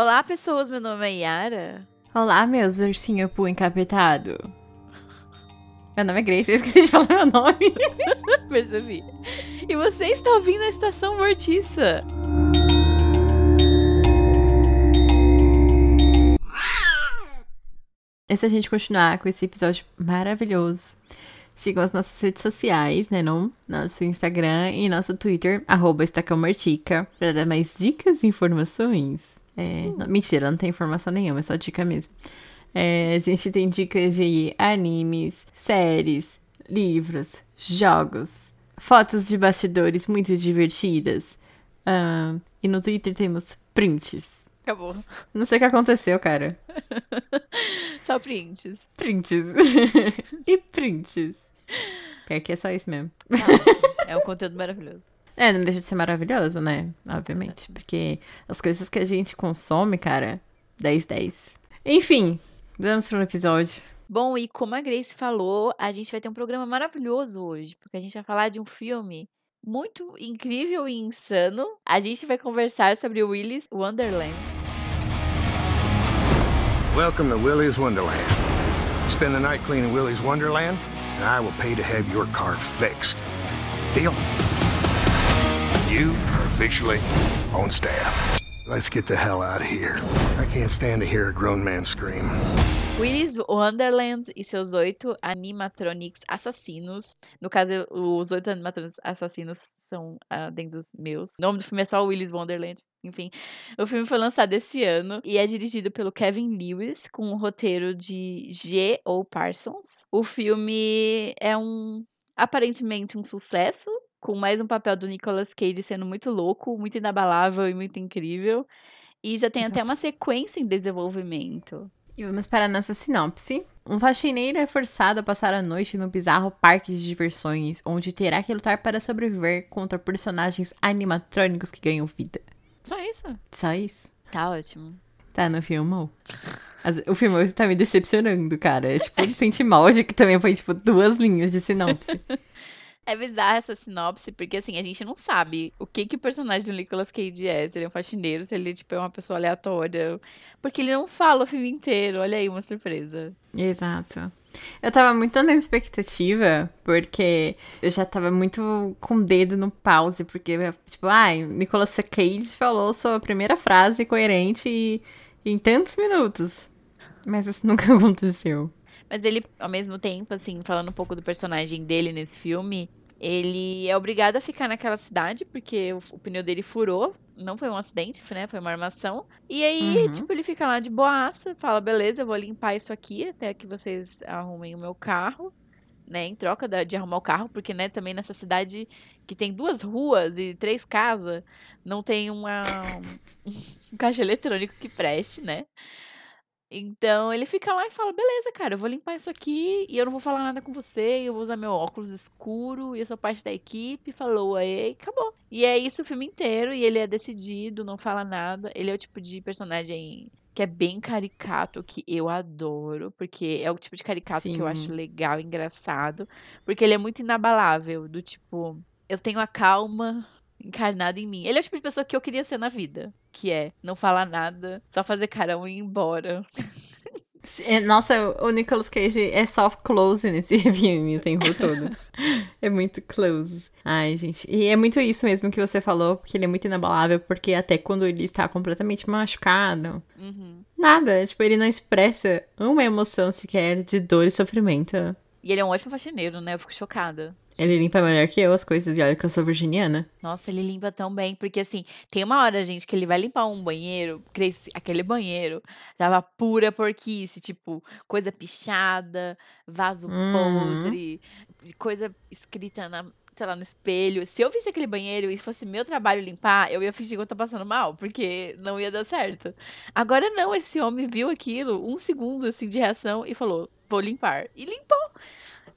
Olá, pessoas, meu nome é Yara. Olá, meus ursinho pu encapetado. Meu nome é Grace, eu esqueci de falar meu nome. Percebi. E você está ouvindo a Estação Mortiça. Antes da gente continuar com esse episódio maravilhoso, sigam as nossas redes sociais, né, não? Nosso Instagram e nosso Twitter, arroba estacãomartica, para dar mais dicas e informações. É, não, mentira, não tem informação nenhuma, é só dica mesmo. É, a gente tem dicas de animes, séries, livros, jogos, fotos de bastidores muito divertidas. Ah, e no Twitter temos prints. Acabou. Não sei o que aconteceu, cara. Só prints. Prints. e prints. Pior que é só isso mesmo. É um conteúdo maravilhoso. É, não deixa de ser maravilhoso, né? Obviamente. Porque as coisas que a gente consome, cara, 10, 10. Enfim, vamos para um episódio. Bom, e como a Grace falou, a gente vai ter um programa maravilhoso hoje, porque a gente vai falar de um filme muito incrível e insano. A gente vai conversar sobre o Willy's Wonderland. Welcome to Willie's Wonderland. Spend the night cleaning Willie's Wonderland, and I will pay to have your car fixed. Deal? You are officially on staff. Let's get the hell out of here. I can't stand to hear a grown man scream. Willy's Wonderland e seus oito animatronics assassinos. No caso, os oito animatronics assassinos são ah, dentro dos meus. O nome do filme é só Willy's Wonderland. Enfim, o filme foi lançado esse ano e é dirigido pelo Kevin Lewis, com o roteiro de G. O. Parsons. O filme é um aparentemente um sucesso, com mais um papel do Nicolas Cage sendo muito louco, muito inabalável e muito incrível. E já tem até Exato. uma sequência em desenvolvimento. E vamos para a nossa sinopse. Um faxineiro é forçado a passar a noite no bizarro parque de diversões, onde terá que lutar para sobreviver contra personagens animatrônicos que ganham vida. Só isso. Só isso. Tá ótimo. Tá, não filmou? O filme tá me decepcionando, cara. É tipo, sente mal de que também foi, tipo, duas linhas de sinopse. É bizarra essa sinopse, porque assim, a gente não sabe o que que o personagem do Nicolas Cage é. Se ele é um faxineiro, se ele tipo, é uma pessoa aleatória. Porque ele não fala o filme inteiro. Olha aí, uma surpresa. Exato. Eu tava muito na expectativa, porque eu já tava muito com o dedo no pause, porque, tipo, ai, Nicolas Cage falou sua primeira frase coerente e- em tantos minutos. Mas isso nunca aconteceu. Mas ele, ao mesmo tempo, assim, falando um pouco do personagem dele nesse filme, ele é obrigado a ficar naquela cidade porque o, o pneu dele furou. Não foi um acidente, né? Foi uma armação. E aí, Uhum. tipo, ele fica lá de boaça, fala, beleza, eu vou limpar isso aqui até que vocês arrumem o meu carro. Né, em troca de arrumar o carro, porque, né, também nessa cidade que tem duas ruas e três casas, não tem uma, um caixa eletrônico que preste, né? Então ele fica lá e fala: beleza, cara, eu vou limpar isso aqui e eu não vou falar nada com você, eu vou usar meu óculos escuro e eu sou parte da equipe. Falou aí, acabou. E é isso o filme inteiro e ele é decidido, não fala nada. Ele é o tipo de personagem que é bem caricato, que eu adoro, porque é o tipo de caricato que eu acho Sim. legal, engraçado, porque ele é muito inabalável, do tipo, eu tenho a calma encarnada em mim. Ele é o tipo de pessoa que eu queria ser na vida, que é não falar nada, só fazer carão e ir embora. É, Nossa, o Nicolas Cage é soft close nesse filme o tempo todo. É muito close. Ai, gente. E é muito isso mesmo que você falou, porque ele é muito inabalável, porque até quando ele está completamente machucado, Uhum. nada, tipo, ele não expressa uma emoção sequer de dor e sofrimento. E ele é um ótimo faxineiro, né? Eu fico chocada. Ele limpa melhor que eu as coisas, e olha que eu sou virginiana. Nossa, ele limpa tão bem, porque assim, tem uma hora, gente, que ele vai limpar um banheiro, cresce- aquele banheiro tava pura porquice, tipo, coisa pichada, vaso Uhum. podre, coisa escrita na, sei lá, no espelho. Se eu visse aquele banheiro e fosse meu trabalho limpar, eu ia fingir que eu tô passando mal, porque não ia dar certo. Agora não, esse homem viu aquilo, um segundo assim de reação e falou: "Vou limpar". E limpou.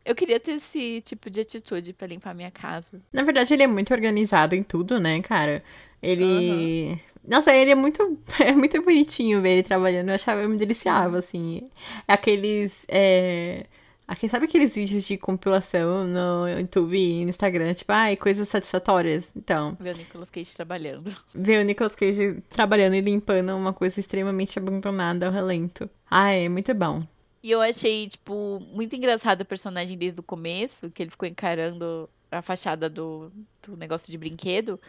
Eu queria ter esse tipo de atitude pra limpar minha casa. Na verdade, ele é muito organizado em tudo, né, cara? Ele. Nossa, ele é muito, é muito bonitinho ver ele trabalhando. Eu achava, eu me deliciava, assim. É Aqueles. é, Aqui, sabe aqueles vídeos de compilação no YouTube e no Instagram? Tipo, ai, coisas satisfatórias. Então, Ver o Nicolas Cage trabalhando. ver o Nicolas Cage trabalhando e limpando uma coisa extremamente abandonada ao relento. Ai, é muito bom. E eu achei, tipo, muito engraçado o personagem desde o começo, que ele ficou encarando a fachada do, do negócio de brinquedo.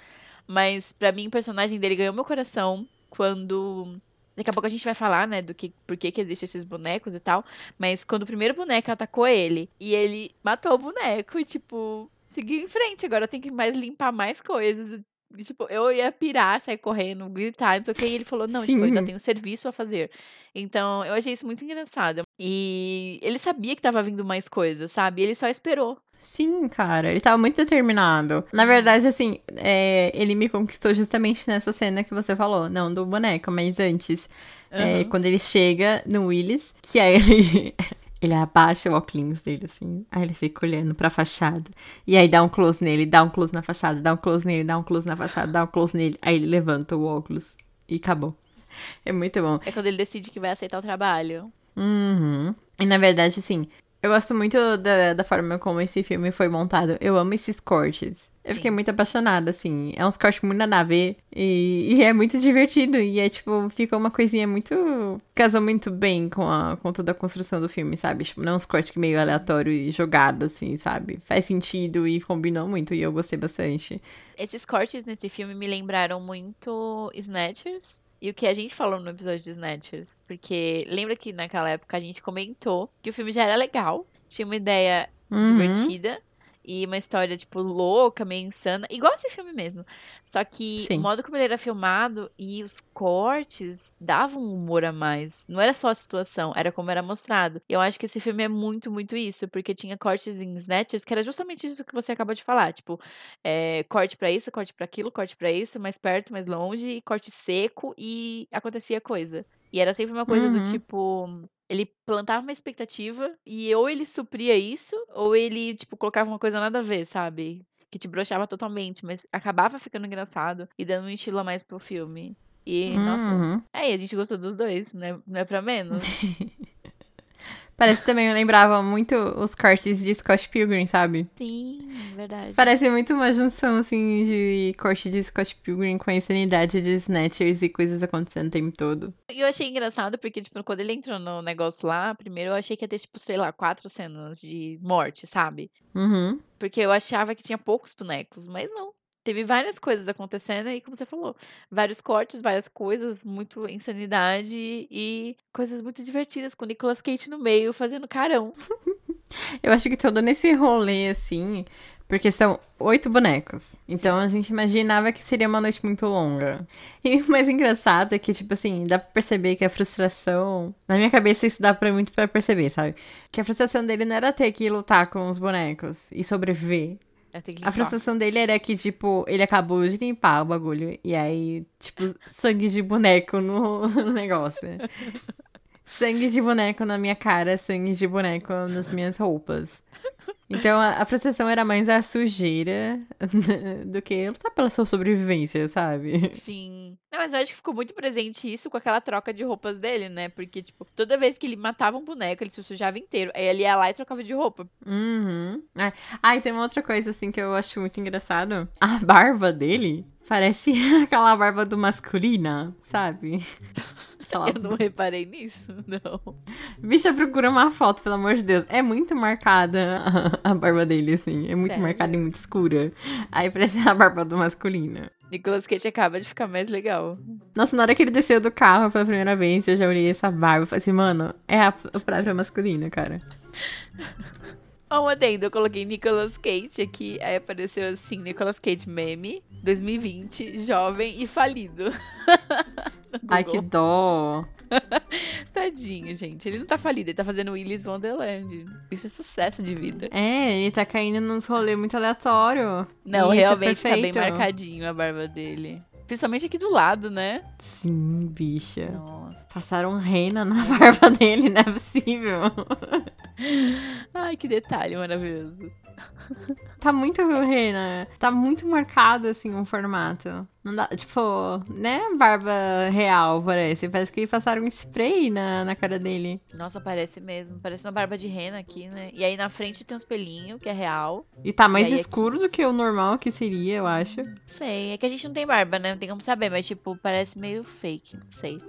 Mas pra mim o personagem dele ganhou meu coração quando. Daqui a pouco a gente vai falar, né, do que por que, que existem esses bonecos e tal. Mas quando o primeiro boneco atacou ele e ele matou o boneco e, tipo, seguiu em frente. Agora tem que mais limpar mais coisas. Tipo, eu ia pirar, sair correndo, gritar, não sei o que. E ele falou, não, tipo, eu ainda tenho serviço a fazer. Então, eu achei isso muito engraçado. E ele sabia que tava vindo mais coisas, sabe? Ele só esperou. Sim, cara, ele tava muito determinado. Na verdade, assim, é, ele me conquistou justamente nessa cena que você falou. Não do boneco, mas antes. É, Aham. quando ele chega no Willis, que aí ele. Ele abaixa o óculos dele, assim. Aí ele fica olhando pra fachada. E aí dá um close nele, dá um close na fachada, dá um close nele, dá um close na fachada, dá um close nele. Aí ele levanta o óculos e acabou. É muito bom. É quando ele decide que vai aceitar o trabalho. Uhum. E na verdade, assim, eu gosto muito da, da forma como esse filme foi montado. Eu amo esses cortes. Eu fiquei Sim. muito apaixonada, assim. É uns cortes muito nada a ver. E, e é muito divertido. E é tipo, fica uma coisinha muito. Casou muito bem com, a, com toda a construção do filme, sabe? Tipo, não é uns cortes meio aleatório e jogado, assim, sabe? Faz sentido e combinou muito. E eu gostei bastante. Esses cortes nesse filme me lembraram muito Snatchers e o que a gente falou no episódio de Snatchers. Porque lembra que naquela época a gente comentou que o filme já era legal, tinha uma ideia Uhum. divertida e uma história, tipo, louca, meio insana. Igual esse filme mesmo. Só que Sim. o modo como ele era filmado e os cortes davam um humor a mais. Não era só a situação, era como era mostrado. E eu acho que esse filme é muito, muito isso. Porque tinha cortes em Snatchers que era justamente isso que você acabou de falar. Tipo, é, corte pra isso, corte pra aquilo, corte pra isso, mais perto, mais longe, corte seco e acontecia coisa. E era sempre uma coisa do Uhum. tipo, ele plantava uma expectativa e ou ele supria isso, ou ele, tipo, colocava uma coisa nada a ver, sabe? Que te broxava totalmente, mas acabava ficando engraçado e dando um estilo a mais pro filme. E, nossa, Uhum. é, a gente gostou dos dois, né? Não é pra menos. Parece também, eu lembrava muito os cortes de Scott Pilgrim, sabe? Sim, verdade. Parece muito uma junção, assim, de corte de Scott Pilgrim com a insanidade de Snatchers e coisas acontecendo o tempo todo. E eu achei engraçado porque, tipo, quando ele entrou no negócio lá, primeiro eu achei que ia ter, tipo, sei lá, quatro cenas de morte, sabe? Uhum. Porque eu achava que tinha poucos bonecos, mas não. Teve várias coisas acontecendo e, como você falou, vários cortes, várias coisas, muito insanidade e coisas muito divertidas, com Nicolas Cage no meio, fazendo carão. Eu acho que todo nesse rolê, assim, porque são oito bonecos. Então a gente imaginava que seria uma noite muito longa. E o mais engraçado é que, tipo assim, dá pra perceber que a frustração. Na minha cabeça, isso dá pra muito pra perceber, sabe? Que a frustração dele não era ter que lutar com os bonecos e sobreviver. Que A frustração dele era que, tipo, ele acabou de limpar o bagulho. E aí, tipo, sangue de boneco no, no negócio. sangue de boneco na minha cara, sangue de boneco nas minhas roupas. Então, a, a frustração era mais a sujeira do que lutar pela sua sobrevivência, sabe? Sim. Não, mas eu acho que ficou muito presente isso com aquela troca de roupas dele, né? Porque, tipo, toda vez que ele matava um boneco, ele se sujava inteiro. Aí ele ia lá e trocava de roupa. Uhum. Ah, ah, e tem uma outra coisa, assim, que eu acho muito engraçado. A barba dele parece aquela barba do masculina, sabe? Eu não reparei nisso, não. Bicha, procura uma foto, pelo amor de Deus. É muito marcada a, a barba dele, assim. É muito Sério? marcada e muito escura. Aí parece a barba do masculino. Nicolas Cage acaba de ficar mais legal. Nossa, na hora que ele desceu do carro pela primeira vez, eu já olhei essa barba e falei assim, mano, é a, a própria masculina, cara. Ó, um adendo, eu coloquei Nicolas Cage aqui, aí apareceu assim, Nicolas Cage meme, 2020, jovem e falido. Ai, que dó. Tadinho, gente. Ele não tá falido, ele tá fazendo Willis Wonderland. Isso é sucesso de vida. É, ele tá caindo nos rolês muito aleatório. Não, é realmente tá bem marcadinho a barba dele. Principalmente aqui do lado, né? Sim, bicha. Nossa. Passaram reina na barba dele, não é possível. Ai, que detalhe maravilhoso. Tá muito rena. Tá muito marcado, assim, o formato. Não dá, tipo, né? Barba real, parece. Parece que passaram um spray na, na cara dele. Nossa, parece mesmo. Parece uma barba de rena aqui, né? E aí na frente tem uns pelinhos, que é real. E tá mais E aí escuro do que o normal que seria, eu acho. Não sei. É que a gente não tem barba, né? Não tem como saber, mas tipo, parece meio fake. Não sei.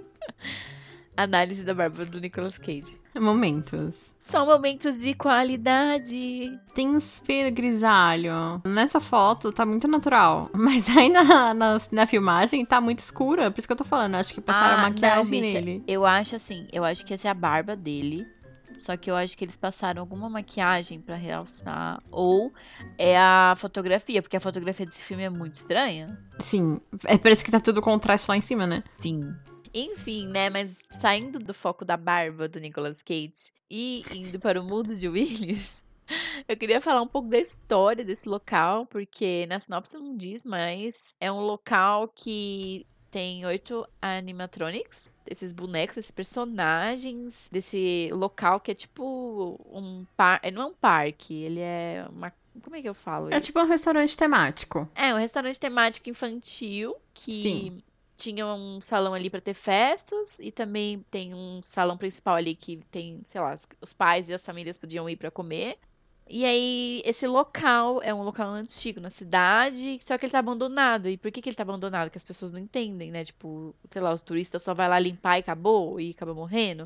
Análise da barba do Nicolas Cage. Momentos. São momentos de qualidade. Tem espelho grisalho. Nessa foto tá muito natural. Mas aí na, na, na filmagem tá muito escura. Por isso que eu tô falando. Acho que passaram Ah, maquiagem não, bicha, nele. Eu acho assim, eu acho que essa é a barba dele. Só que eu acho que eles passaram alguma maquiagem pra realçar. Ou é a fotografia, porque a fotografia desse filme é muito estranha. Sim. É, parece que tá tudo contraste lá em cima, né? Sim. Enfim, né? Mas saindo do foco da barba do Nicolas Cage e indo para o mundo de Willis, eu queria falar um pouco da história desse local, porque na sinopse não diz, mas é um local que tem oito animatronics, esses bonecos, esses personagens desse local que é tipo um parque. Não é um parque, ele é uma. Como é que eu falo? É tipo um restaurante temático. É, um restaurante temático infantil que Sim. Tinha um salão ali pra ter festas e também tem um salão principal ali que tem, sei lá, os pais e as famílias podiam ir pra comer. E aí, esse local é um local antigo na cidade, só que ele tá abandonado. E por que que ele tá abandonado? Que as pessoas não entendem, né? Tipo, sei lá, os turistas só vai lá limpar e acabou, e acaba morrendo.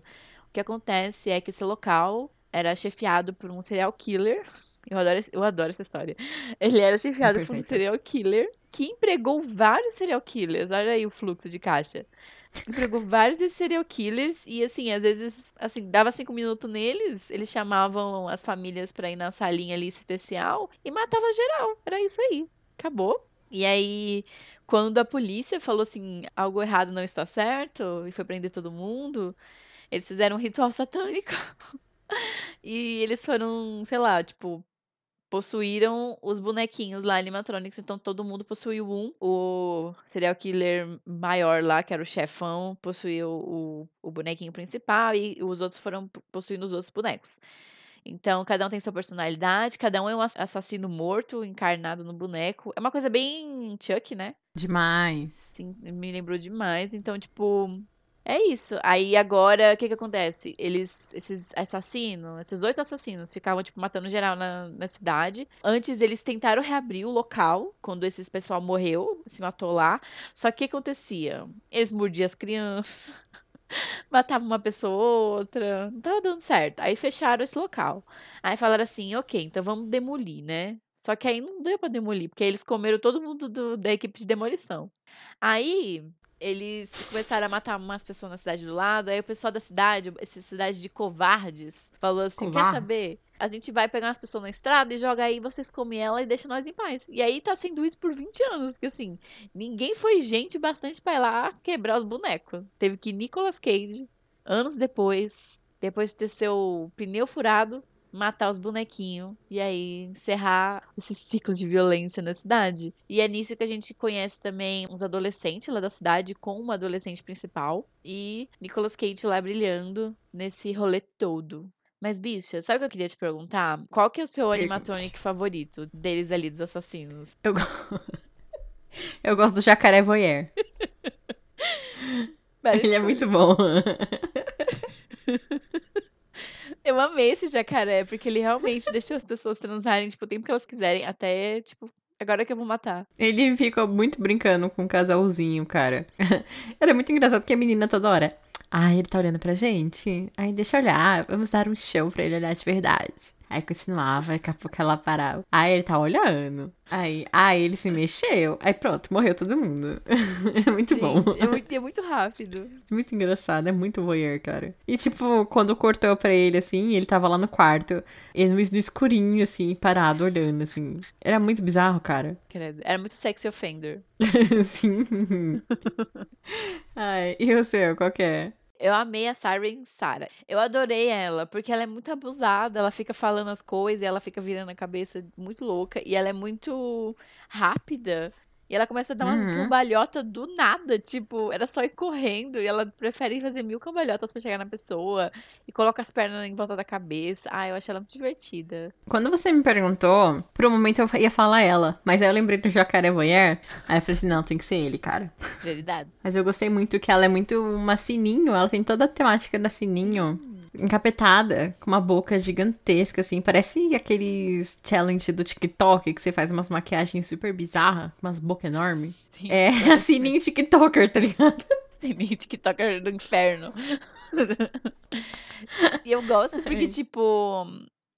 O que acontece é que esse local era chefiado por um serial killer. Eu adoro, eu adoro essa história. Ele era chefiado por um serial killer que empregou vários serial killers. Olha aí o fluxo de caixa. Empregou vários desses serial killers e, assim, às vezes, assim, dava cinco minutos neles, eles chamavam as famílias pra ir na salinha ali especial e matava geral. Era isso aí. Acabou. E aí, quando a polícia falou assim, algo errado não está certo, e foi prender todo mundo, eles fizeram um ritual satânico. E eles foram, sei lá, tipo, possuíram os bonequinhos lá, animatronics, então todo mundo possuiu um. O serial killer maior lá, que era o chefão, possuiu o, o bonequinho principal e os outros foram possuindo os outros bonecos. Então, cada um tem sua personalidade, cada um é um ass- assassino morto, encarnado no boneco. É uma coisa bem Chuck, né? Demais. Sim, me lembrou demais. Então, tipo, é isso. Aí agora, o que que acontece? Eles, esses assassinos, esses oito assassinos, ficavam, tipo, matando geral na, na cidade. Antes, eles tentaram reabrir o local, quando esse pessoal morreu, se matou lá. Só que o que acontecia? Eles mordiam as crianças, matavam uma pessoa ou outra. Não tava dando certo. Aí fecharam esse local. Aí falaram assim, ok, então vamos demolir, né? Só que aí não deu pra demolir, porque aí eles comeram todo mundo do- da equipe de demolição. Aí eles começaram a matar umas pessoas na cidade do lado. Aí o pessoal da cidade, essa cidade de covardes, falou assim: quer Covardes? saber? A gente vai pegar umas pessoas na estrada e joga aí, vocês comem ela e deixam nós em paz. E aí tá sendo isso por 20 anos, porque assim, ninguém foi gente bastante pra ir lá quebrar os bonecos. Teve que Nicolas Cage, anos depois, depois de ter seu pneu furado, matar os bonequinhos e aí encerrar esse ciclo de violência na cidade. E é nisso que a gente conhece também uns adolescentes lá da cidade com uma adolescente principal e Nicolas Cage lá brilhando nesse rolê todo. Mas, bicha, sabe o que eu queria te perguntar? Qual que é o seu animatronic favorito deles ali, dos assassinos? Eu, go- eu gosto do jacaré voyeur. Ele é muito bom. Eu amei esse jacaré, porque ele realmente deixou as pessoas transarem, tipo, o tempo que elas quiserem, até, tipo, agora que eu vou matar. Ele fica muito brincando com o casalzinho, cara. Era muito engraçado que a menina toda hora. Ai, ele tá olhando pra gente? Ai, deixa eu olhar. Vamos dar um show pra ele olhar de verdade. Aí continuava, daqui a pouco ela parava. Ai, ele tá olhando. Aí, ai, ele se mexeu. Aí pronto, morreu todo mundo. É muito bom. Gente, É muito, é muito rápido. Muito engraçado, é muito voyeur, cara. E tipo, quando cortou pra ele, assim, ele tava lá no quarto, ele no escurinho, assim, parado, olhando, assim. Era muito bizarro, cara. Era muito sexy offender. Sim. Ai, e o seu, qual que é? Eu amei a Siren Sarah. Eu adorei ela, porque ela é muito abusada, ela fica falando as coisas ela fica virando a cabeça muito louca. E ela é muito rápida. E ela começa a dar uma Uhum. cambalhota do nada. Tipo, era só ir correndo. E ela prefere fazer mil cambalhotas pra chegar na pessoa. E coloca as pernas em volta da cabeça. Ah, eu acho ela muito divertida. Quando você me perguntou, por um momento eu ia falar ela, mas aí eu lembrei do Jacaré Voyeur, aí eu falei assim, não, tem que ser ele, cara. Prioridade. Mas eu gostei muito que ela é muito uma sininho, ela tem toda a temática da sininho. Encapetada, com uma boca gigantesca, assim. Parece aqueles challenge do TikTok que você faz umas maquiagens super bizarras, umas bocas enormes. Sim. É a sininho TikToker, tá ligado? Meio TikToker do inferno. e eu gosto porque, tipo,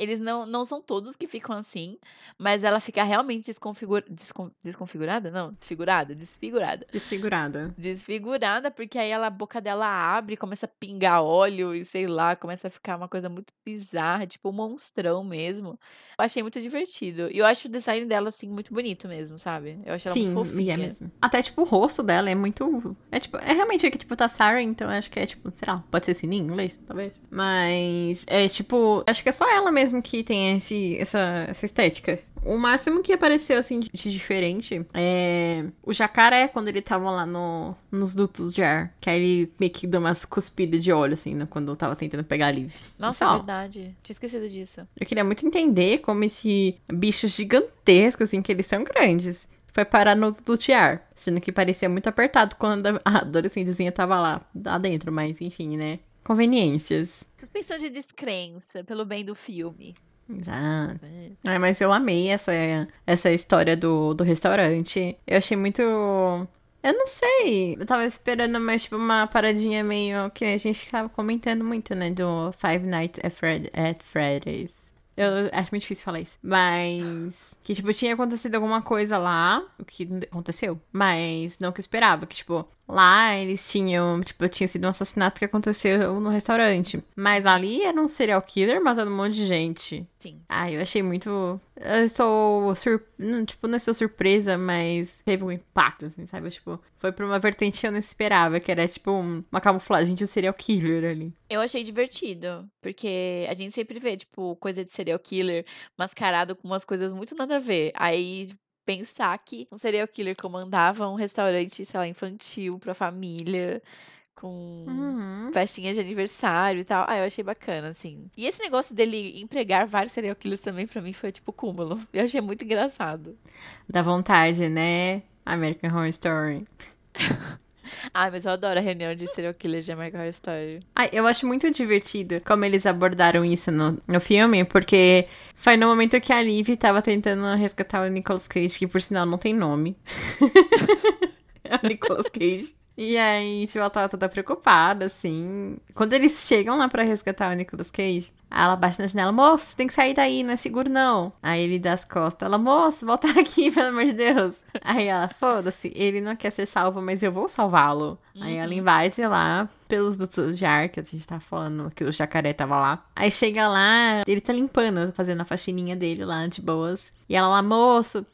eles não, não são todos que ficam assim, mas ela fica realmente desconfigur... descon- desconfigurada? Não, desfigurada, desfigurada. Desfigurada. Desfigurada, porque aí ela, a boca dela abre, começa a pingar óleo e sei lá, começa a ficar uma coisa muito bizarra, tipo um monstrão mesmo. Eu achei muito divertido. E eu acho o design dela, assim, muito bonito mesmo, sabe? Eu acho ela Sim, muito fofinha. é mesmo. Até, tipo, o rosto dela é muito. É tipo, é realmente que, tipo, tá Sarah, então acho que é, tipo, sei lá, pode ser sininho em inglês, talvez. Mas é tipo, acho que é só ela mesmo que tem esse, essa, essa estética. O máximo que apareceu, assim, de de diferente é o jacaré, quando ele tava lá no, nos dutos de ar. Que aí ele meio que deu umas cuspidas de óleo, assim, né, quando eu tava tentando pegar a Liv. Nossa, Isso, é ó, verdade. Tinha esquecido disso. eu queria muito entender como esse bicho gigantesco, assim, que eles são grandes, foi parar no Lutiar. Sendo que parecia muito apertado quando a adolescentezinha tava lá, lá dentro, mas enfim, né? Conveniências. Suspensão de descrença, pelo bem do filme. Exato. Ai, mas eu amei essa, essa história do, do restaurante. Eu achei muito. Eu não sei. Eu tava esperando mais, tipo, uma paradinha meio que a gente tava comentando muito, né? Do Five Nights at, Fred at Freddy's. Eu acho muito difícil falar isso. Mas. Que, tipo, tinha acontecido alguma coisa lá. O que aconteceu. Mas não que eu esperava. Que, tipo, lá eles tinham. Tipo, tinha sido um assassinato que aconteceu no restaurante. Mas ali era um serial killer matando um monte de gente. Sim. Ah, eu achei muito. Eu estou. Sur... não, Tipo, não estou surpresa, mas teve um impacto, assim, sabe? Tipo, foi pra uma vertente que eu não esperava, que era tipo um- uma camuflagem de um serial killer ali. Eu achei divertido, porque a gente sempre vê, tipo, coisa de serial killer mascarado com umas coisas muito nada a ver. Aí pensar que um serial killer comandava um restaurante, sei lá, infantil pra família, com Uhum. festinha de aniversário e tal. Ah, eu achei bacana, assim. E esse negócio dele empregar vários serial killers também, pra mim, foi tipo cúmulo. Eu achei muito engraçado. Dá vontade, né? American Horror Story. Ah, mas eu adoro a reunião de serial killers de American Horror Story. Ai, eu acho muito divertido como eles abordaram isso no, no filme, porque foi no momento que a Liv tava tentando resgatar o Nicolas Cage, que por sinal não tem nome. é o Nicolas Cage. E aí, tipo, ela tava toda preocupada, assim. Quando eles chegam lá pra resgatar o Nicolas Cage, ela bate na janela, moço, você tem que sair daí, não é seguro não. Aí ele dá as costas, ela, moço, volta aqui, pelo amor de Deus. Aí ela, foda-se, ele não quer ser salvo, mas eu vou salvá-lo. Aí ela invade lá pelos dutos de ar, que a gente tava falando que o jacaré tava lá. Aí chega lá, ele tá limpando, fazendo a faxininha dele lá, de boas. E ela lá, moço,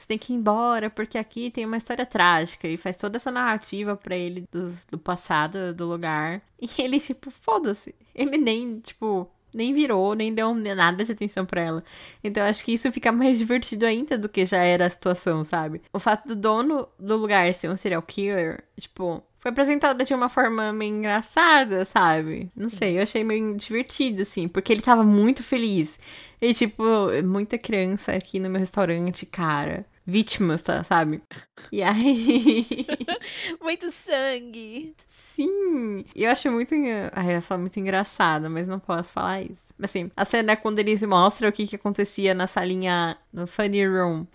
você tem que ir embora, porque aqui tem uma história trágica. E faz toda essa narrativa pra ele dos- do, passado, do lugar. E ele, tipo, foda-se. Ele nem, tipo, nem virou, nem deu nada de atenção pra ela. Então eu acho que isso fica mais divertido ainda do que já era a situação, sabe? O fato do dono do lugar ser um serial killer, tipo, foi apresentado de uma forma meio engraçada, sabe? Não sei, eu achei meio divertido, assim, porque ele tava muito feliz. E, tipo, muita criança aqui no meu restaurante, cara. Vítimas, tá, sabe? E aí. Muito sangue! Sim! Eu acho muito. Ai, eu ia falar muito engraçado, mas não posso falar isso. Assim, a cena é quando eles mostram o que, que acontecia na salinha, no funny room.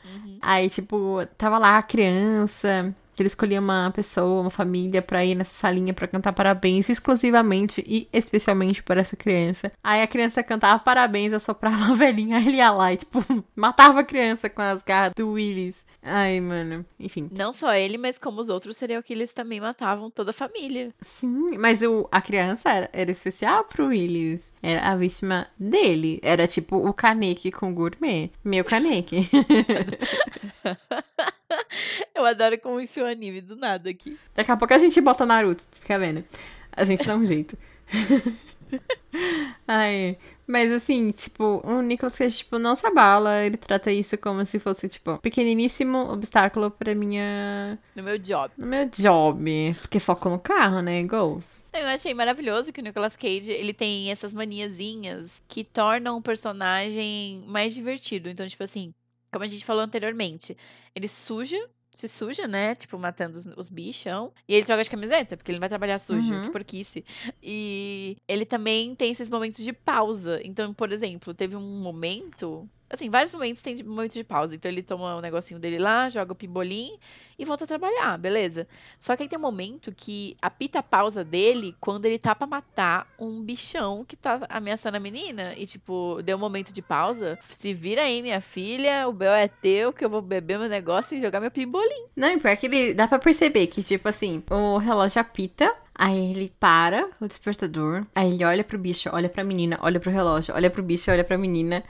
Aí, tipo, tava lá a criança, que ele escolhia uma pessoa, uma família pra ir nessa salinha pra cantar parabéns exclusivamente e especialmente para essa criança. Aí a criança cantava parabéns, assoprava a velhinha, ele ia lá e, tipo, matava a criança com as garras do Willis. Ai, mano, enfim. Não só ele, mas como os outros serial killers também matavam toda a família. Sim, mas o, a criança era, era especial pro Willis. Era a vítima dele. Era tipo o Kaneki com gourmet. Meu Kaneki. Eu adoro como um anime do nada aqui. Daqui a pouco a gente bota Naruto, fica vendo. A gente dá um jeito. Ai, mas assim, tipo, o Nicolas Cage, tipo, não se abala, ele trata isso como se fosse, tipo, pequeniníssimo obstáculo pra minha... No meu job. No meu job, porque foco no carro, né, goals. Eu achei maravilhoso que o Nicolas Cage, ele tem essas maniazinhas que tornam o personagem mais divertido. Então, tipo assim, como a gente falou anteriormente, ele suja se suja, né? Tipo, matando os, os bichão. E ele troca de camiseta, porque ele não vai trabalhar sujo, Uhum. que porquice. E ele também tem esses momentos de pausa. Então, por exemplo, teve um momento. Assim, vários momentos tem momentos de pausa. Então ele toma o negocinho dele lá, joga o pimbolim e volta a trabalhar, beleza? Só que aí tem um momento que apita a pausa dele quando ele tá pra matar um bichão que tá ameaçando a menina. E, tipo, deu um momento de pausa. Se vira aí, minha filha, o Bel é teu, que eu vou beber meu negócio e jogar meu pimbolim. Não, e pior que ele dá pra perceber que, tipo assim, o relógio apita, aí ele para o despertador, aí ele olha pro bicho, olha pra menina, olha pro relógio, olha pro bicho, olha pra menina.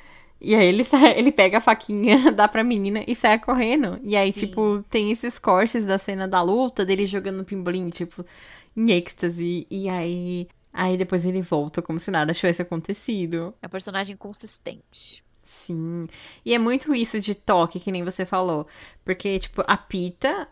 E aí ele sai, ele pega a faquinha, dá pra menina e sai correndo. E aí, Sim. tipo, tem esses cortes da cena da luta, dele jogando pimbolim, tipo, em êxtase. E aí. Aí depois ele volta como se nada tivesse acontecido. É um personagem consistente. Sim. E é muito isso de toque, que nem você falou. Porque, tipo, apita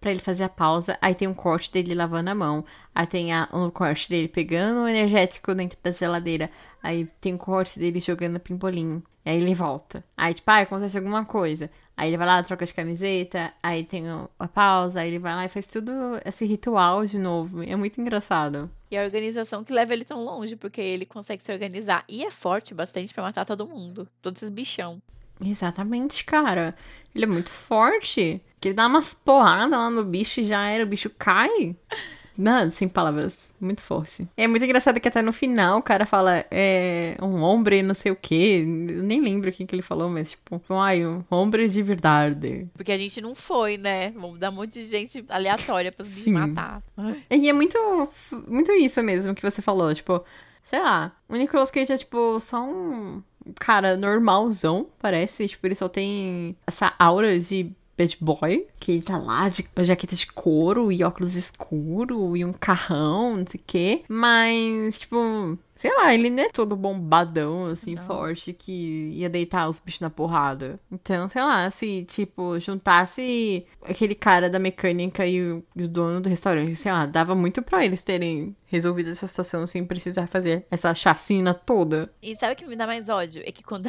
pra ele fazer a pausa, aí tem um corte dele lavando a mão. Aí tem a, um corte dele pegando o energético dentro da geladeira. Aí tem um corte dele jogando pimbolim. Aí ele volta. Aí, tipo, ah, acontece alguma coisa. Aí ele vai lá, troca de camiseta. Aí tem a pausa. Aí ele vai lá e faz tudo esse ritual de novo. É muito engraçado. E a organização que leva ele tão longe, porque ele consegue se organizar. E é forte bastante pra matar todo mundo. Todos esses bichão. Exatamente, cara. Ele é muito forte. Que ele dá umas porradas lá no bicho e já era, o bicho cai. Nada, sem palavras. Muito forte. É muito engraçado que até no final o cara fala, é, um homem não sei o quê. Eu nem lembro o que, que ele falou, mas tipo, ai, um homem de verdade. Porque a gente não foi, né? Vamos dar um monte de gente aleatória pra se matar. Ai. E é muito, muito isso mesmo que você falou, tipo, sei lá, o Nicolas Cage é, tipo, só um cara normalzão, parece, tipo, ele só tem essa aura de bad boy, que ele tá lá de jaqueta de couro e óculos escuro e um carrão, não sei o quê, mas, tipo... Sei lá, ele não é todo bombadão, assim, Não. forte, que ia deitar os bichos na porrada. Então, sei lá, se, tipo, juntasse aquele cara da mecânica e o, e o dono do restaurante, sei lá, dava muito pra eles terem resolvido essa situação sem precisar fazer essa chacina toda. E sabe o que me dá mais ódio? É que quando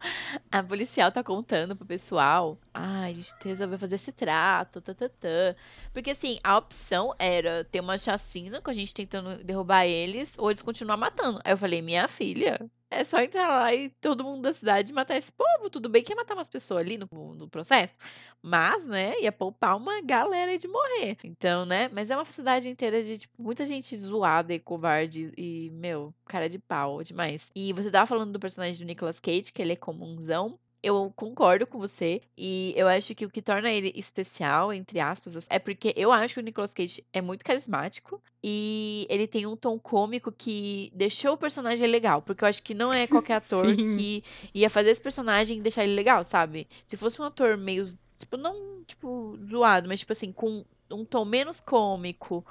a policial tá contando pro pessoal, ai, a gente resolveu fazer esse trato, tatatã. Porque assim, a opção era ter uma chacina com a gente tentando derrubar eles, ou eles continuar matando. Aí eu falei, minha filha, é só entrar lá e todo mundo da cidade matar esse povo. Tudo bem que ia matar umas pessoas ali no, no processo. Mas, né, ia poupar uma galera de morrer. Então, né, mas é uma cidade inteira de, tipo, muita gente zoada e covarde e, meu, cara de pau demais. E você tava falando do personagem do Nicolas Cage, que ele é comunzão. Eu concordo com você e eu acho que o que torna ele especial, entre aspas, é porque eu acho que o Nicolas Cage é muito carismático e ele tem um tom cômico que deixou o personagem legal, porque eu acho que não é qualquer ator que ia fazer esse personagem e deixar ele legal, sabe? Se fosse um ator meio, tipo, não, tipo, zoado, mas tipo assim, com um tom menos cômico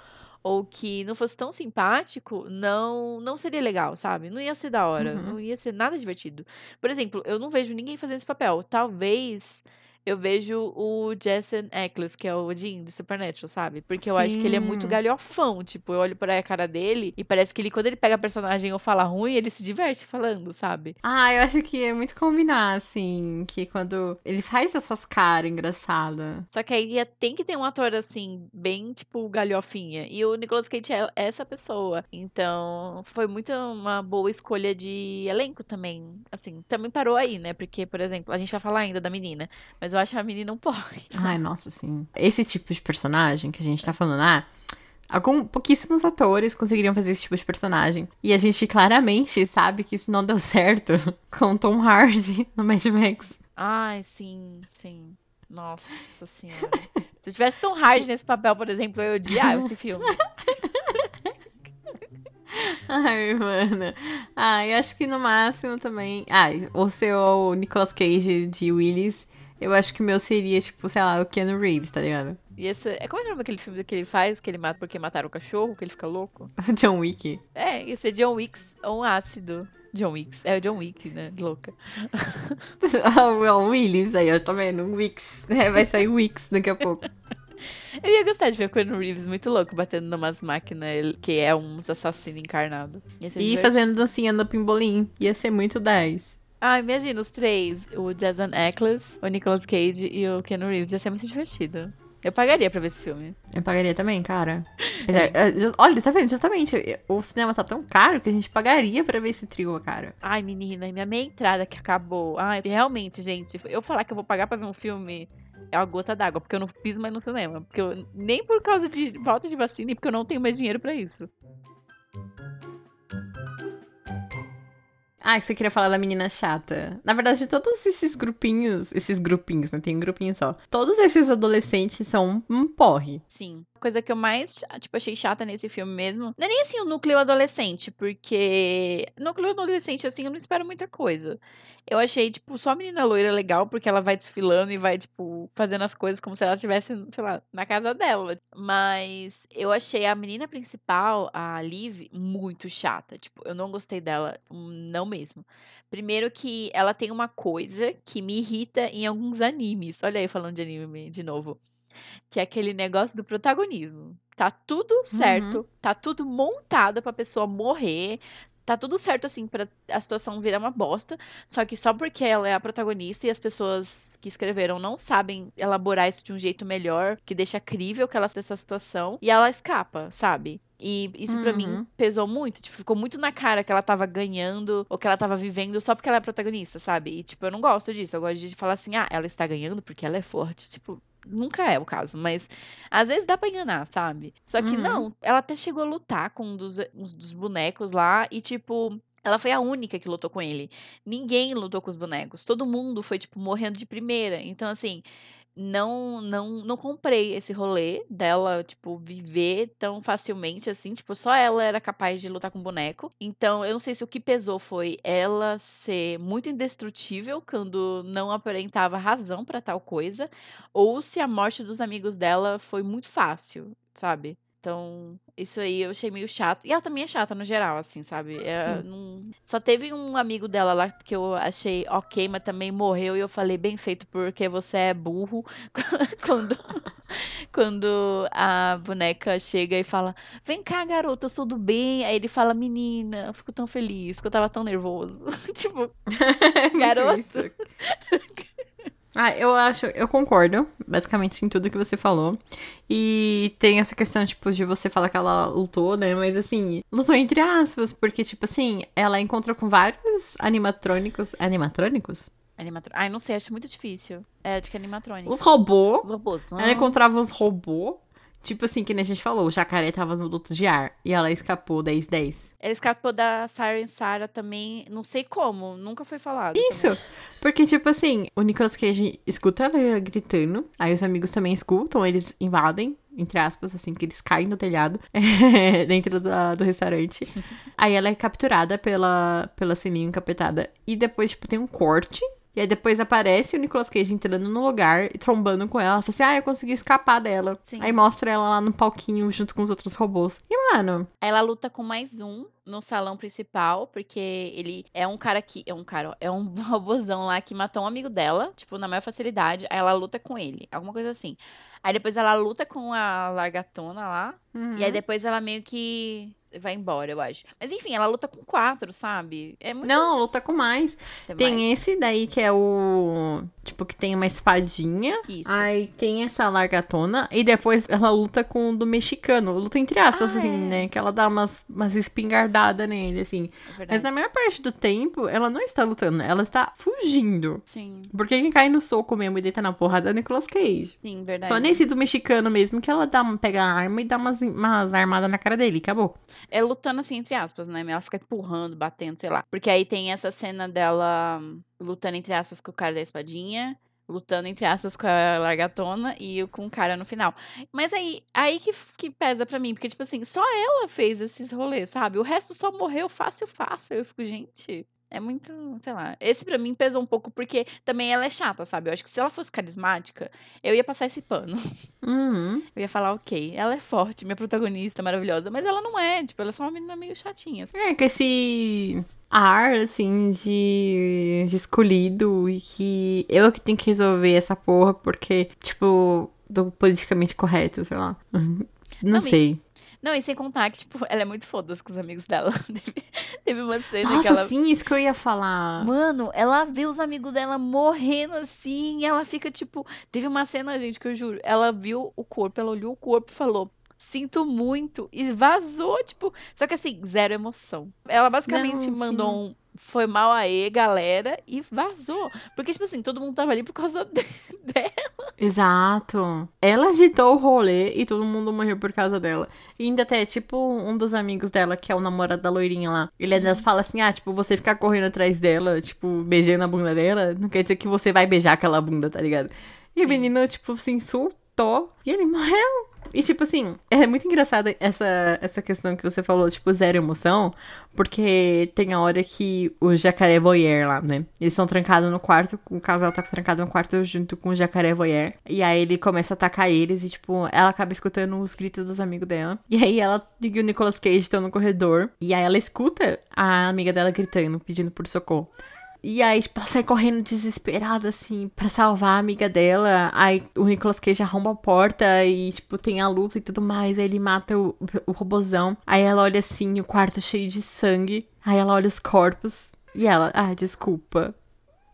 ou que não fosse tão simpático, não não seria legal, sabe? Não ia ser da hora, Uhum. não ia ser nada divertido. Por exemplo, eu não vejo ninguém fazendo esse papel. Talvez eu vejo o Jason Ackles, que é o Odin de Supernatural, sabe? Porque eu acho que ele é muito Sim. galhofão. Tipo, eu olho pra cara dele e parece que ele, quando ele pega a personagem ou fala ruim, ele se diverte falando, sabe? Ah, eu acho que é muito combinar, assim, que quando ele faz essas caras engraçadas. Só que aí tem que ter um ator assim, bem tipo galhofinha. E o Nicolas Cage é essa pessoa. Então, foi muito uma boa escolha de elenco também. Assim, também parou aí, né? Porque, por exemplo, a gente vai falar ainda da menina. Mas eu acho a menina um porre. Ai, nossa, sim. Esse tipo de personagem que a gente tá falando, ah, algum, pouquíssimos atores conseguiriam fazer esse tipo de personagem. E a gente claramente sabe que isso não deu certo com Tom Hardy no Mad Max. Ai, sim, sim. Nossa senhora. Se eu tivesse Tom Hardy nesse papel, por exemplo, eu odiava esse filme. Ai, mano. Ai, acho que no máximo também. Ai, o seu Nicolas Cage de Willis, eu acho que o meu seria, tipo, sei lá, o Keanu Reeves, tá ligado? E esse, é como é o nome daquele filme que ele faz, que ele mata porque mataram o cachorro, que ele fica louco? John Wick. É, ia ser John Wick ou um ácido. John Wick. É o John Wick, né? Louca. Ah, o Willis aí, ó, tá vendo? Um Wix. É, vai sair Wix daqui a pouco. Eu ia gostar de ver o Keanu Reeves muito louco, batendo numas máquinas que é uns encarnados. Ia ser E divertido. fazendo dancinha no pimbolim. Ia ser muito 10. Ah, imagina os três. O Jason Ackles, o Nicolas Cage e o Keanu Reeves. Ia ser muito divertido. Eu pagaria pra ver esse filme. Eu pagaria também, cara. Apesar, ju- olha, tá vendo? Justamente, o cinema tá tão caro que a gente pagaria pra ver esse trio, cara. Ai, menina, minha meia entrada que acabou. Ai, realmente, gente, eu falar que eu vou pagar pra ver um filme é uma gota d'água, porque eu não piso mais no cinema. Porque eu, nem por causa de falta de vacina e porque eu não tenho mais dinheiro pra isso. Ah, que você queria falar da menina chata. Na verdade, todos esses grupinhos, esses grupinhos, né? Tem um grupinho só. Todos esses adolescentes são um porre. Sim. Coisa que eu mais, tipo, achei chata nesse filme mesmo. Não é nem assim o núcleo adolescente, porque. Núcleo adolescente, assim, eu não espero muita coisa. Eu achei, tipo, só a menina loira legal, porque ela vai desfilando e vai, tipo, fazendo as coisas como se ela estivesse, sei lá, na casa dela. Mas eu achei a menina principal, a Liv, muito chata. Tipo, eu não gostei dela, não mesmo. Primeiro que ela tem uma coisa que me irrita em alguns animes. Olha aí falando de anime de novo. Que é aquele negócio do protagonismo. Tá tudo certo, tá tudo montado pra pessoa morrer. Tá tudo certo, assim, pra a situação virar uma bosta. Só que só porque ela é a protagonista e as pessoas que escreveram não sabem elaborar isso de um jeito melhor, que deixa crível que ela dessa situação, e ela escapa, sabe? E isso pra mim Uhum. pesou muito, tipo, ficou muito na cara que ela tava ganhando ou que ela tava vivendo só porque ela é protagonista, sabe? E tipo, eu não gosto disso, eu gosto de falar assim, ah, ela está ganhando porque ela é forte, tipo, nunca é o caso, mas às vezes dá pra enganar, sabe? Só que Uhum. não, ela até chegou a lutar com um dos, um dos bonecos lá e tipo, ela foi a única que lutou com ele. Ninguém lutou com os bonecos. Todo mundo foi, tipo, morrendo de primeira. Então, assim, não, não, não comprei esse rolê dela, tipo, viver tão facilmente assim. Tipo, só ela era capaz de lutar com boneco. Então, eu não sei se o que pesou foi ela ser muito indestrutível quando não aparentava razão pra tal coisa, ou se a morte dos amigos dela foi muito fácil, sabe? Então, isso aí eu achei meio chato. E ela também é chata no geral, assim, sabe? É, não- Só teve um amigo dela lá que eu achei ok, mas também morreu. E eu falei, bem feito, porque você é burro. quando, quando a boneca chega e fala: Vem cá, garota, tudo bem? Aí ele fala: Menina, eu fico tão feliz, porque eu tava tão nervoso. tipo, Garoto. Ah, eu acho, eu concordo, basicamente, em tudo que você falou. E tem essa questão, tipo, de você falar que ela lutou, né? Mas assim, lutou entre aspas, porque, tipo assim, ela encontrou com vários animatrônicos. Animatrônicos? animatro... Ai, não sei, acho muito difícil. É, acho que é animatrônico. Os robôs. Os robôs. Ela Ah, encontrava os robôs. Tipo assim, que nem a gente falou, o jacaré tava no luto de ar. E ela escapou 10-10. Ela escapou da Siren Sarah também, não sei como, nunca foi falado. Isso! Porque, tipo assim, o Nicolas Cage escuta ela gritando, aí os amigos também escutam, eles invadem, entre aspas, assim, que eles caem no telhado, dentro do, do restaurante. Aí ela é capturada pela, pela Sininho encapetada. E depois, tipo, tem um corte. E aí depois aparece o Nicolas Cage entrando no lugar e trombando com ela. Ela fala assim, ah, eu consegui escapar dela. Sim. Aí mostra ela lá no palquinho junto com os outros robôs. E, mano, Ela luta com mais um no salão principal, porque ele é um cara que. É um cara, ó, é um robôzão lá que matou um amigo dela, tipo, na maior facilidade. Aí ela luta com ele, alguma coisa assim. Aí depois ela luta com a largatona lá. E aí depois ela meio que vai embora, eu acho. Mas enfim, ela luta com quatro, sabe? É muito. Não, luta com mais. demais. Tem esse daí que é o. Tipo, que tem uma espadinha. Isso. Aí tem essa largatona. E depois ela luta com o do mexicano. Luta entre aspas, Ah, assim, é. né? Que ela dá umas, umas espingardadas nele, assim. é. Mas na maior parte do tempo, ela não está lutando, ela está fugindo. Sim, Porque quem cai no soco mesmo e deita na porrada é Nicolas Cage. sim, verdade. Só nesse do mexicano mesmo que ela dá, pega a arma e dá umas, umas armadas na cara dele. Acabou. É lutando assim, entre aspas, né? Ela fica empurrando, batendo, sei lá. Porque aí tem essa cena dela lutando, entre aspas, com o cara da espadinha. Lutando, entre aspas, com a largatona e com o cara no final. Mas aí, aí que, que pesa pra mim. Porque, tipo assim, só ela fez esses rolês, sabe? O resto só morreu fácil, fácil. Eu fico, gente. É muito, sei lá. Esse pra mim pesou um pouco porque também ela é chata, sabe? Eu acho que se ela fosse carismática, eu ia passar esse pano. Uhum. Eu ia falar, ok, ela é forte, minha protagonista maravilhosa, mas ela não é, tipo, ela é só uma menina meio chatinha. assim. É, com esse ar, assim, de, de escolhido e que eu que tenho que resolver essa porra porque, tipo, do politicamente correto, sei lá. Não, Não, e- sei. Não, e sem contar que, tipo, ela é muito foda com os amigos dela. Teve, teve uma cena que Nossa, ela. sim, isso que eu ia falar. Mano, ela vê os amigos dela morrendo assim, e ela fica tipo. Teve uma cena, gente, que eu juro. Ela viu o corpo, ela olhou o corpo e falou. Sinto muito. E vazou, tipo. Só que assim, zero emoção. Ela basicamente Não, mandou sim. um. Foi mal aí, galera, e vazou. Porque, tipo assim, todo mundo tava ali por causa de- dela. Exato. Ela agitou o rolê e todo mundo morreu por causa dela. E ainda até, tipo, um dos amigos dela, que é o namorado da loirinha lá, ele ainda fala assim: ah, tipo, você ficar correndo atrás dela, tipo, beijando a bunda dela, não quer dizer que você vai beijar aquela bunda, tá ligado? E o Sim. menino, tipo, se insultou e ele morreu. E, tipo assim, é muito engraçada essa, essa questão que você falou, tipo, zero emoção, porque tem a hora que o jacaré voyeur lá, né? Eles são trancados no quarto, o casal tá trancado no quarto junto com o jacaré voyeur. E aí ele começa a atacar eles e, tipo, ela acaba escutando os gritos dos amigos dela. E aí ela e o Nicolas Cage estão no corredor. E aí ela escuta a amiga dela gritando, pedindo por socorro. E aí, tipo, ela sai correndo desesperada, assim, pra salvar a amiga dela. Aí o Nicolas Cage arromba a porta e, tipo, tem a luta e tudo mais. Aí ele mata o, o robozão. Aí ela olha assim, o quarto cheio de sangue. Aí ela olha os corpos. E ela, ah, desculpa.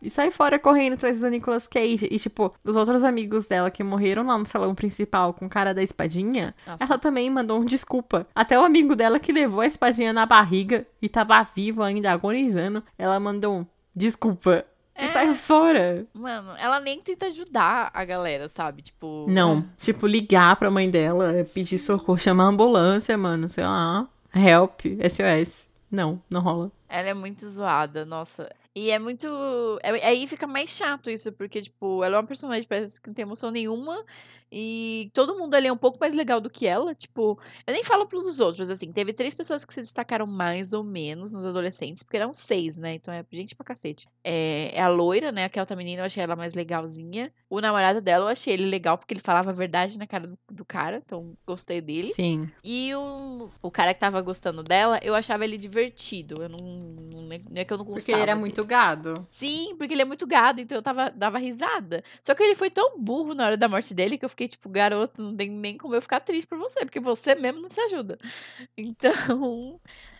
E sai fora correndo atrás do Nicolas Cage. E, tipo, os outros amigos dela que morreram lá no salão principal com o cara da espadinha, Nossa. ela também mandou um desculpa. Até o amigo dela que levou a espadinha na barriga e tava vivo ainda, agonizando, ela mandou um desculpa. É. sai fora. Mano, ela nem tenta ajudar a galera, sabe? Tipo. Não, tipo, ligar pra mãe dela, pedir socorro, chamar a ambulância, mano, sei lá. Help, SOS. Não, não rola. Ela é muito zoada, nossa. E é muito. é- aí fica mais chato isso, porque, tipo, ela é uma personagem que parece que não tem emoção nenhuma. E todo mundo ali é um pouco mais legal do que ela. Tipo, eu nem falo pros outros, assim. Teve três pessoas que se destacaram mais ou menos nos adolescentes, porque eram seis, né? Então é gente pra cacete. É, é a loira, né? Aquela outra menina, eu achei ela mais legalzinha. O namorado dela, eu achei ele legal, porque ele falava a verdade na cara do, do cara. Então gostei dele. Sim. E o, o cara que tava gostando dela, eu achava ele divertido. Eu não. Não é- não é que eu não gostava. Porque ele era dele. muito gado. Sim, porque ele é muito gado, então eu tava, dava risada. Só que ele foi tão burro na hora da morte dele que eu fiquei tipo, garoto, não tem nem como eu ficar triste por você, porque você mesmo não se ajuda. Então,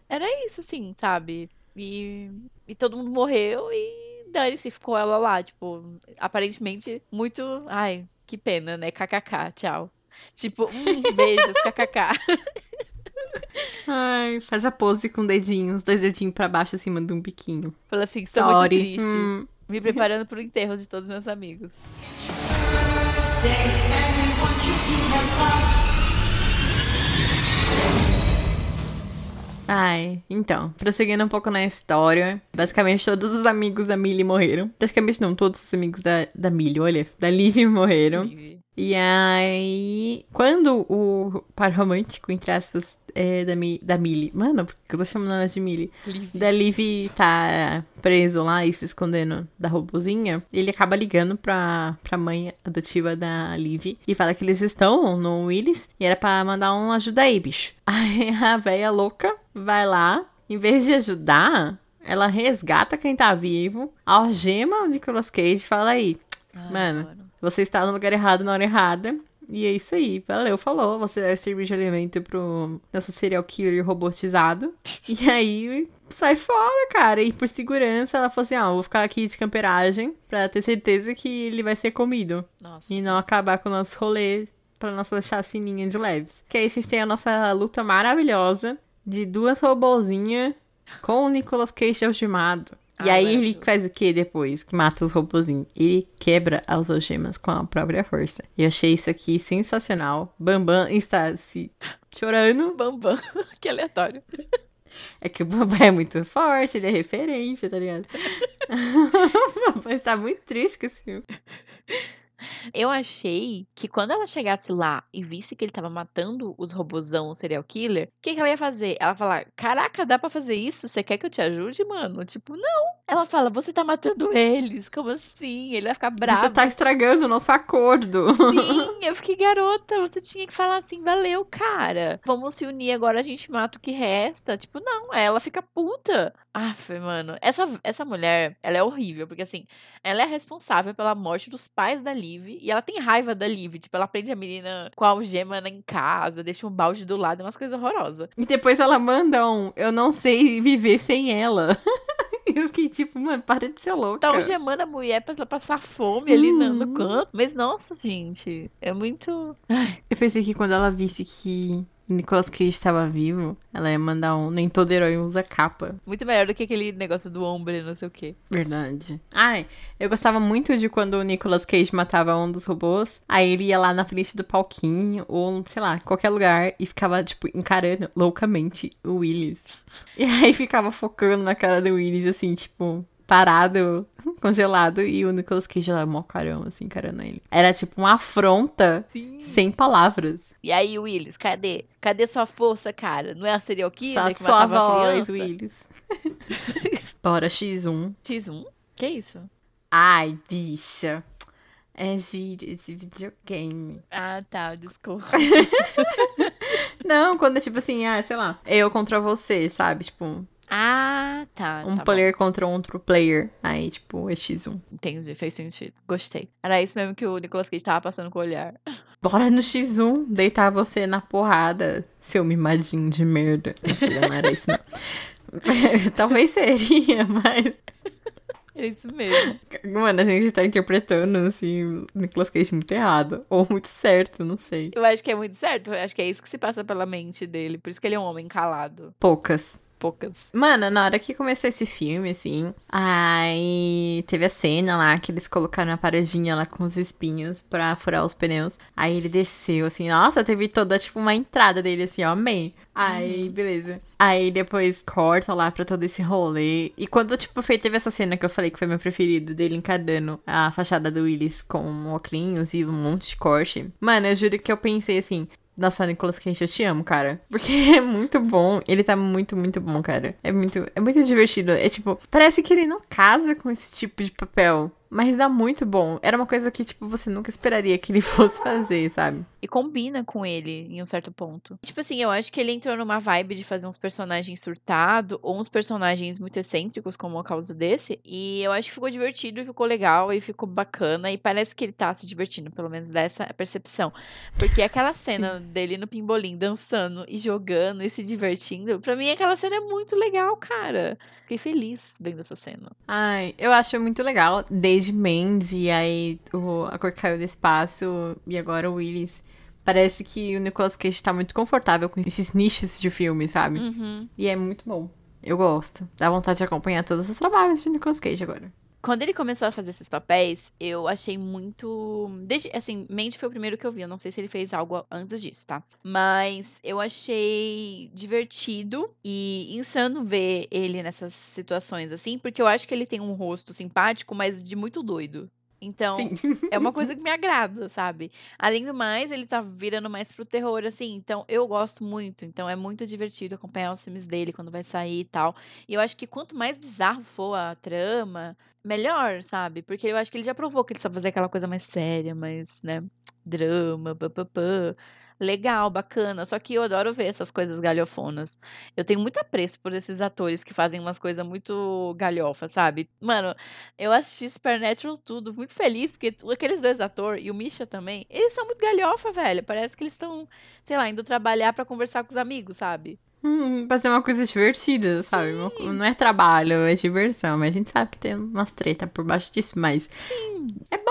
era isso, assim, sabe? E, e todo mundo morreu e dane-se, ficou ela lá, tipo, aparentemente muito. Ai, que pena, né? KKK, tchau. Tipo, hum, beijos, kkk. Ai, faz a pose com dedinhos, dois dedinhos pra baixo acima de um biquinho. Falei assim, muito Sorry. triste. Hum. Me preparando pro enterro de todos meus amigos. Ai, então, prosseguindo um pouco na história, basicamente todos os amigos da Millie morreram. Praticamente não, todos os amigos da, da Millie, olha, da Liv morreram. Vive. E aí, quando o par romântico, entre aspas, é, da, Mi, da Millie, mano, por que eu tô chamando ela de Millie? Liv. Da Liv tá preso lá e se escondendo da robozinha, ele acaba ligando pra, pra mãe adotiva da Liv e fala que eles estão no Willis e era pra mandar um ajuda aí, bicho. Aí a véia louca vai lá, em vez de ajudar, ela resgata quem tá vivo, algema o Nicolas Cage e fala aí, Ah, Mano. Você está no lugar errado na hora errada. E é isso aí, valeu, falou. Você vai servir de alimento pro nosso serial killer robotizado. E aí sai fora, cara. E por segurança, ela falou assim: ó, vou ficar aqui de camperagem pra ter certeza que ele vai ser comido. Nossa. E não acabar com o nosso rolê pra nossa chacininha de leves. Que aí a gente tem a nossa luta maravilhosa de duas robozinhas com o Nicolas Cage algemado. E Ah, aí agora ele tudo. faz o que depois que mata os robozinhos? Ele quebra as algemas com a própria força. E eu achei isso aqui sensacional. Bambam está se chorando. Bambam. que aleatório. É que o Bambam é muito forte, ele é referência, tá ligado? o Bambam está muito triste com esse filme. Eu achei que quando ela chegasse lá e visse que ele tava matando os robozão, o serial killer, o que, que ela ia fazer? Ela falar: Caraca, dá pra fazer isso? Você quer que eu te ajude, mano? Tipo, não. Ela fala: Você tá matando eles. Como assim? Ele vai ficar bravo. Você tá estragando o nosso acordo. Sim, eu fiquei garota. Você tinha que falar assim: Valeu, cara. Vamos se unir agora, a gente mata o que resta. Tipo, não. Ela fica puta. Aff, mano. Essa, essa mulher, ela é horrível. Porque assim, ela é responsável pela morte dos pais da Liv. E ela tem raiva da Liv. Tipo, ela prende a menina com a algema em casa, deixa um balde do lado, é umas coisas horrorosas. E depois ela manda um: Eu não sei viver sem ela. Eu fiquei tipo, mano, para de ser louca. Tá algemando a mulher pra ela passar fome ali no, Uhum. no canto. Mas, nossa, gente, é muito. Ai, Eu pensei que quando ela visse que Nicolas Cage estava vivo, ela ia mandar um Nem todo herói usa capa. muito melhor do que aquele negócio do ombro, não sei o quê. Verdade. Ai, eu gostava muito de quando o Nicolas Cage matava um dos robôs. Aí ele ia lá na frente do palquinho, ou sei lá, qualquer lugar, e ficava, tipo, encarando loucamente o Willis. E aí ficava focando na cara do Willis, assim, tipo, parado, congelado, e o Nicolas Cage lá, mó carão, assim, encarando ele. Era tipo uma afronta Sim. sem palavras. E aí, Willis, cadê? Cadê sua força, cara? Não é a serial killer Só que sua matava a voz, criança? Willis. Bora, X1. X1? Que isso? Ai, bicha. É gíria de videogame. Ah, tá, desculpa. Não, quando é tipo assim, ah, sei lá, eu contra você, sabe? Tipo, Ah, tá. um tá bom. player contra outro player. Aí, tipo, é X1. Entendi, fez sentido. Gostei. Era isso mesmo que o Nicolas Cage tava passando com o olhar. Bora no X1, deitar você na porrada, seu mimadinho de merda. Mentira, não era isso, não. Talvez seria, mas. É isso mesmo. Mano, a gente tá interpretando, assim, o Nicolas Cage muito errado. Ou muito certo, não sei. Eu acho que é muito certo. Eu acho que é isso que se passa pela mente dele. Por isso que ele é um homem calado. Poucas. Poucas. Mano, na hora que começou esse filme, assim, aí teve a cena lá que eles colocaram a paradinha lá com os espinhos pra furar os pneus. Aí ele desceu, assim, nossa, teve toda, tipo, uma entrada dele, assim, ó, amei. Aí, beleza. Aí depois corta lá pra todo esse rolê. E quando, tipo, foi, teve essa cena que eu falei que foi minha preferida, dele encadando a fachada do Willis com óculos e um monte de corte. Mano, eu juro que eu pensei assim, nossa, Nicolas Cage, eu te amo, cara. Porque é muito bom. Ele tá muito, muito bom, cara. É muito, é muito divertido. É tipo, parece que ele não casa com esse tipo de papel. Mas dá muito bom. Era uma coisa que, tipo, você nunca esperaria que ele fosse fazer, sabe? E combina com ele em um certo ponto. Tipo assim, eu acho que ele entrou numa vibe de fazer uns personagens surtado ou uns personagens muito excêntricos, como a causa desse. E eu acho que ficou divertido, e ficou legal e ficou bacana. E parece que ele tá se divertindo, pelo menos dessa percepção. Porque aquela cena dele no pimbolim dançando e jogando e se divertindo, pra mim aquela cena é muito legal, cara. Fiquei feliz vendo essa cena. Ai, eu acho muito legal. Desde Mandy, aí o, a cor caiu do espaço e agora o Willis. Parece que o Nicolas Cage tá muito confortável com esses nichos de filme, sabe? Uhum. E é muito bom. Eu gosto. Dá vontade de acompanhar todos os trabalhos de Nicolas Cage agora. Quando ele começou a fazer esses papéis, eu achei muito. Desde, assim, Mandy foi o primeiro que eu vi. Eu não sei se ele fez algo antes disso, tá? Mas eu achei divertido e insano ver ele nessas situações, assim, porque eu acho que ele tem um rosto simpático, mas de muito doido. Então, Sim. é uma coisa que me agrada, sabe? Além do mais, ele tá virando mais pro terror, assim. Então, eu gosto muito. Então, é muito divertido acompanhar os filmes dele quando vai sair e tal. E eu acho que quanto mais bizarro for a trama, melhor, sabe? Porque eu acho que ele já provou que ele sabe fazer aquela coisa mais séria, mais, né? Drama, papapá. Legal, bacana. Só que eu adoro ver essas coisas galhofonas. Eu tenho muito apreço por esses atores que fazem umas coisas muito galhofa, sabe? Mano, eu assisti Supernatural tudo, muito feliz, porque aqueles dois atores e o Misha também, eles são muito galhofa, velho. Parece que eles estão, sei lá, indo trabalhar pra conversar com os amigos, sabe? Hum, pra ser uma coisa divertida, sabe? Uma- não é trabalho, é diversão. Mas a gente sabe que tem umas treta por baixo disso, mas. É bom,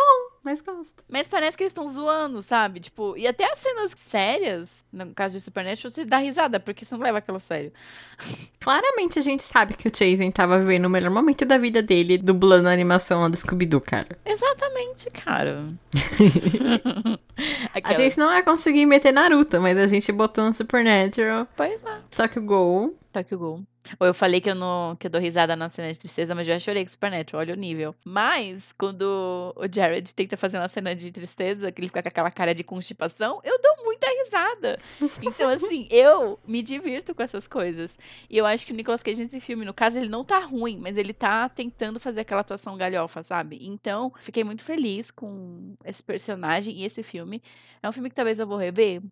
mas gosto. Mas parece que eles estão zoando, sabe? Tipo, e até as cenas sérias, no caso de Supernatural, você dá risada, porque você não leva aquilo a sério. Claramente a gente sabe que o Jason tava vivendo o melhor momento da vida dele, dublando a animação lá do Scooby-Doo, cara. Exatamente, cara. A gente não vai conseguir meter Naruto, mas a gente botou no Supernatural, Pois é. Tokyo Ghoul. Tokyo Ghoul. Ou eu falei que eu não que eu dou risada na cena de tristeza, mas eu já chorei com Supernatural, olha o nível. Mas, quando o Jared tenta fazer uma cena de tristeza, que ele fica com aquela cara de constipação, eu dou muita risada. Então, assim, eu me divirto com essas coisas. E eu acho que o Nicolas Cage nesse filme, no caso, ele não tá ruim, mas ele tá tentando fazer aquela atuação galhofa, sabe? Então, fiquei muito feliz com esse personagem e esse filme. É um filme que talvez eu vou rever,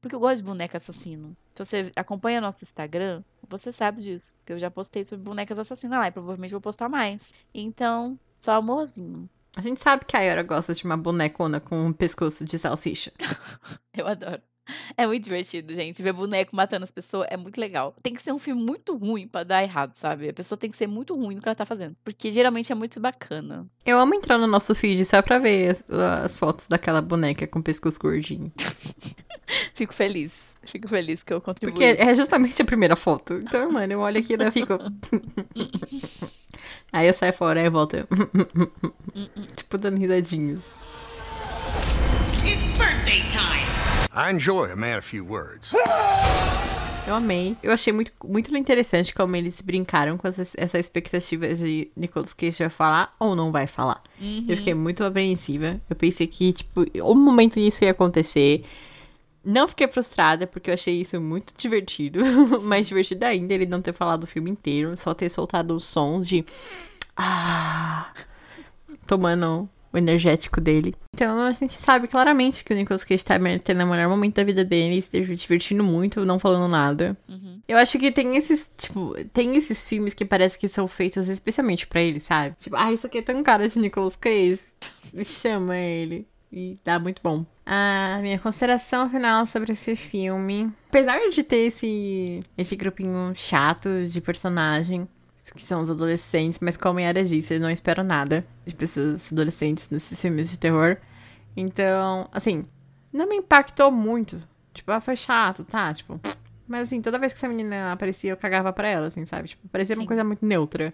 porque eu gosto de boneco assassino. Se você acompanha nosso Instagram, você sabe disso. Porque eu já postei sobre bonecas assassinas lá e provavelmente vou postar mais. Então, só amorzinho. A gente sabe que a Yora gosta de uma bonecona com um pescoço de salsicha. Eu adoro. É muito divertido, gente. Ver boneco matando as pessoas é muito legal. Tem que ser um filme muito ruim pra dar errado, sabe? A pessoa tem que ser muito ruim no que ela tá fazendo. Porque geralmente é muito bacana. Eu amo entrar no nosso feed só pra ver as, as fotos daquela boneca com pescoço gordinho. Fico feliz. Fico feliz que eu contribuí. Porque é justamente a primeira foto. Então, mano, eu olho aquilo e eu fico. Aí eu saio fora e eu volto. eu- tipo, dando risadinhas. It's birthday time! I enjoy a man of few words. Eu amei. Eu achei muito, muito interessante como eles brincaram com essa, essa expectativa de Nicolas Cage vai falar ou não vai falar. Eu fiquei muito apreensiva. Eu pensei que, tipo, um momento isso ia acontecer. Não fiquei frustrada, porque eu achei isso muito divertido. Mais divertido ainda ele não ter falado o filme inteiro, só ter soltado os sons de. Ah! Tomando o energético dele. Então a gente sabe claramente que o Nicolas Cage tá tendo o melhor momento da vida dele, se divertindo muito, não falando nada. Eu acho que tem esses, tipo, tem esses filmes que parece que são feitos especialmente pra ele, sabe? Tipo, ah, isso aqui é tão cara de Nicolas Cage. Chama ele. E dá muito bom. A minha consideração final sobre esse filme. Apesar de ter esse, esse grupinho chato de personagem, que são os adolescentes, mas como a Yara disse, eu não espero nada de pessoas adolescentes nesses filmes de terror. Então, assim, não me impactou muito. Tipo, ah, foi chato, tá? Tipo. Mas assim, toda vez que essa menina aparecia, eu cagava pra ela, assim, sabe? Tipo, parecia uma coisa muito neutra.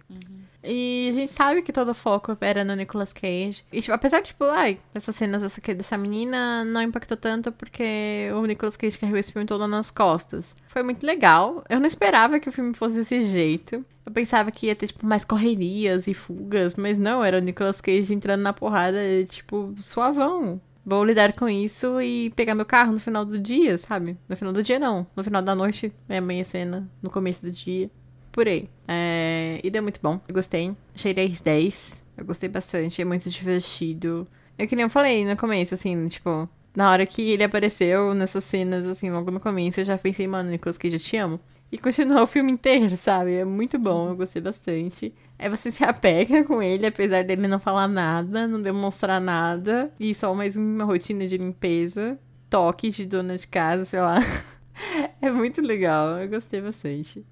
E a gente sabe que todo o foco era no Nicolas Cage. E, tipo, apesar de, tipo, ai, essas cenas dessa, dessa menina não impactou tanto porque o Nicolas Cage carregou esse filme todo nas costas. Foi muito legal. Eu não esperava que o filme fosse desse jeito. Eu pensava que ia ter, tipo, mais correrias e fugas, mas não, era o Nicolas Cage entrando na porrada, tipo, suavão. Vou lidar com isso e pegar meu carro no final do dia, sabe? No final do dia, não. No final da noite, é amanhecendo, no começo do dia. Por aí. É, E deu muito bom. Eu gostei. Achei 10 10. Eu gostei bastante. É muito divertido. É que nem eu falei no começo, assim, tipo... Na hora que ele apareceu nessas cenas, assim, logo no começo, eu já pensei, mano, Nicolas Cage, eu te amo. E continuou o filme inteiro, sabe? É muito bom, eu gostei bastante. Aí você se apega com ele, apesar dele não falar nada, não demonstrar nada. E só mais uma rotina de limpeza. Toque de dona de casa, sei lá. É muito legal, eu gostei bastante.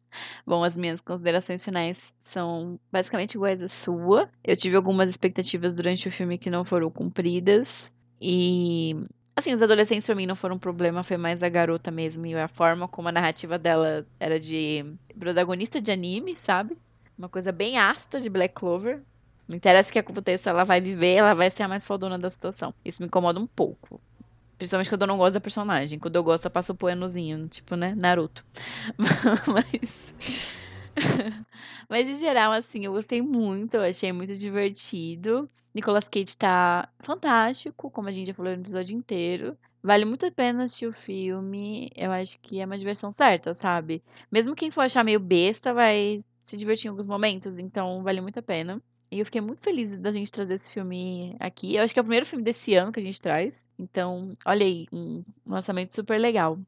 Bom, as minhas considerações finais são basicamente iguais à sua. Eu tive algumas expectativas durante o filme que não foram cumpridas. E. Assim, os adolescentes pra mim não foram um problema, foi mais a garota mesmo e a forma como a narrativa dela era de protagonista de anime, sabe? Uma coisa bem ácida de Black Clover. Não interessa o que aconteça, ela vai viver, ela vai ser a mais fodona da situação. Isso me incomoda um pouco. Principalmente quando eu não gosto da personagem. Quando eu gosto, eu passo o poenozinho, tipo, né? Naruto. Mas. Mas em geral, assim, eu gostei muito, eu achei muito divertido. Nicolas Cage tá fantástico, como a gente já falou no episódio inteiro. Vale muito a pena assistir o filme. Eu acho que é uma diversão certa, sabe? Mesmo quem for achar meio besta vai se divertir em alguns momentos, então vale muito a pena. E eu fiquei muito feliz da gente trazer esse filme aqui. Eu acho que é o primeiro filme desse ano que a gente traz. Então, olha aí, um lançamento super legal.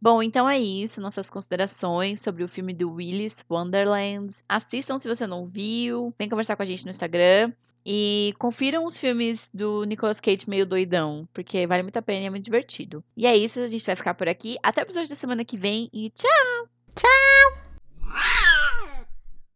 Bom, então é isso, nossas considerações sobre o filme do Willis Wonderland. Assistam se você não viu, vem conversar com a gente no Instagram. E confiram os filmes do Nicolas Cage meio doidão, porque vale muito a pena e é muito divertido. E é isso, a gente vai ficar por aqui. Até o episódio da semana que vem e tchau! Tchau!